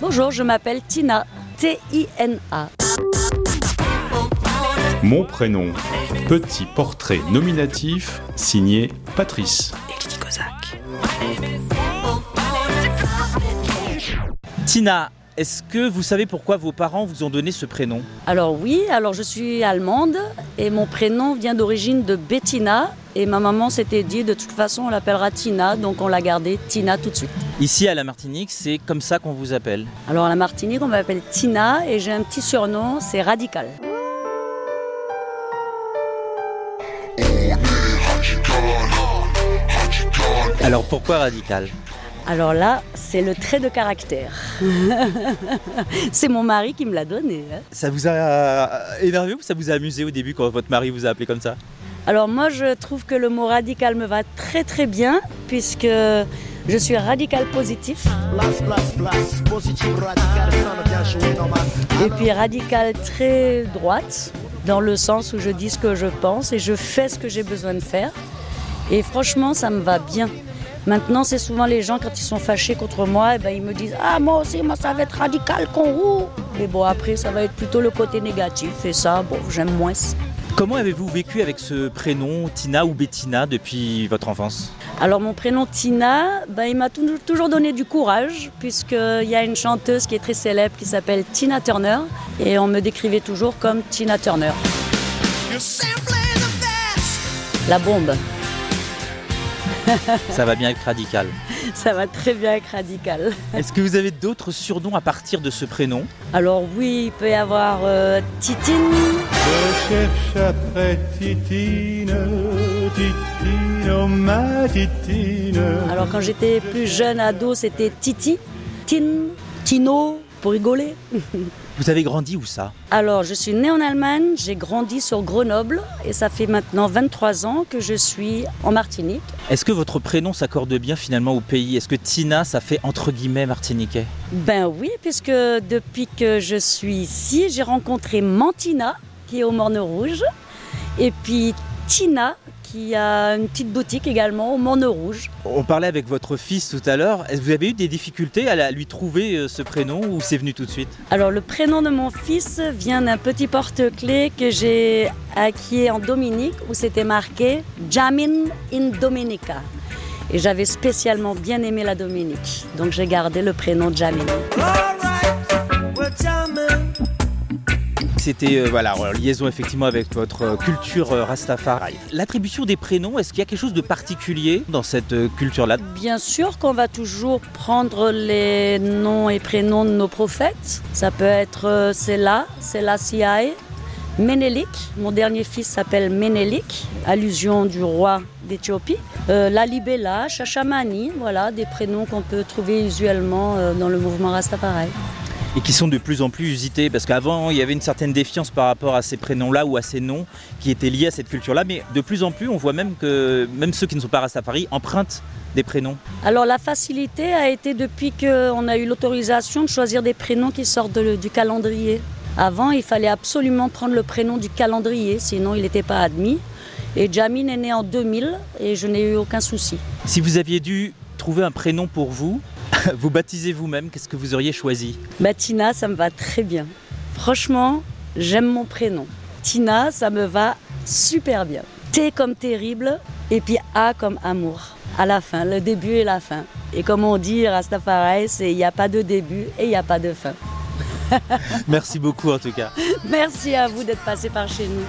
Bonjour, je m'appelle Tina, T-I-N-A. Mon prénom, petit portrait nominatif signé Patrice. Tina, est-ce que vous savez pourquoi vos parents vous ont donné ce prénom? Alors oui, alors je suis allemande et mon prénom vient d'origine de Bettina et ma maman s'était dit de toute façon on l'appellera Tina donc on l'a gardé Tina tout de suite. Ici à la Martinique, c'est comme ça qu'on vous appelle. Alors à la Martinique on m'appelle Tina et j'ai un petit surnom, c'est Radical. Alors pourquoi radical? Alors là, c'est le trait de caractère. c'est mon mari qui me l'a donné. hein. Ça vous a énervé ou ça vous a amusé au début quand votre mari vous a appelé comme ça? Alors moi je trouve que le mot radical me va très très bien puisque je suis radical positif et puis radical très droite dans le sens où je dis ce que je pense et je fais ce que j'ai besoin de faire. Et franchement ça me va bien. Maintenant c'est souvent les gens quand ils sont fâchés contre moi, eh ben, ils me disent ah moi aussi moi ça va être radical con vous. Mais bon après ça va être plutôt le côté négatif et ça bon j'aime moins. Comment avez-vous vécu avec ce prénom Tina ou Bettina depuis votre enfance? Alors mon prénom Tina, ben, il m'a tou- toujours donné du courage puisqu'il y a une chanteuse qui est très célèbre qui s'appelle Tina Turner et on me décrivait toujours comme Tina Turner. La bombe, Ça va bien être radical. ça va très bien avec radical. Est-ce que vous avez d'autres surnoms à partir de ce prénom? Alors oui, il peut y avoir euh, Titine, Je cherche après Titine, Titine, oh ma Titine. alors quand j'étais plus jeune ado c'était Titi, Tine, Tino pour rigoler. Vous avez grandi où ça? Alors, je suis née en Allemagne, j'ai grandi sur Grenoble et ça fait maintenant 23 ans que je suis en Martinique. Est-ce que votre prénom s'accorde bien finalement au pays? Est-ce que Tina, ça fait entre guillemets martiniquais? Ben oui, puisque depuis que je suis ici, j'ai rencontré Mantina, qui est au Morne Rouge, et puis Tina, qui a une petite boutique également au Morne Rouge. On parlait avec votre fils tout à l'heure. Est-ce que vous avez eu des difficultés à lui trouver euh, ce prénom ou c'est venu tout de suite? Alors, le prénom de mon fils vient d'un petit porte-clés que j'ai acquis en Dominique, où c'était marqué Jamin in Dominica. Et j'avais spécialement bien aimé la Dominique, donc j'ai gardé le prénom Jamin. C'était euh, voilà, en liaison effectivement avec votre euh, culture euh, Rastafari. L'attribution des prénoms, est-ce qu'il y a quelque chose de particulier dans cette culture-là? Bien sûr qu'on va toujours prendre les noms et prénoms de nos prophètes. Ça peut être euh, Sela, Selassie, Ménélik. Mon dernier fils s'appelle Ménélik, allusion du roi d'Éthiopie. Euh, Lalibela, Chachamani, voilà des prénoms qu'on peut trouver usuellement dans le mouvement Rastafari. Et qui sont de plus en plus usités parce qu'avant il y avait une certaine défiance par rapport à ces prénoms-là ou à ces noms qui étaient liés à cette culture-là, mais de plus en plus on voit même que même ceux qui ne sont pas Rastafari empruntent des prénoms. Alors la facilité a été depuis qu'on a eu l'autorisation de choisir des prénoms qui sortent de- du calendrier. Avant, il fallait absolument prendre le prénom du calendrier, sinon il n'était pas admis. Et Jamin est né en 2000 et je n'ai eu aucun souci. Si vous aviez dû trouver un prénom pour vous, vous baptisez vous-même, qu'est-ce que vous auriez choisi bah, Tina, ça me va très bien. Franchement, j'aime mon prénom. Tina, ça me va super bien. T comme terrible et puis A comme amour. À la fin, le début et la fin. Et comme on dit, Rastafari, c'est il n'y a pas de début et il n'y a pas de fin. Merci beaucoup en tout cas. Merci à vous d'être passé par chez nous.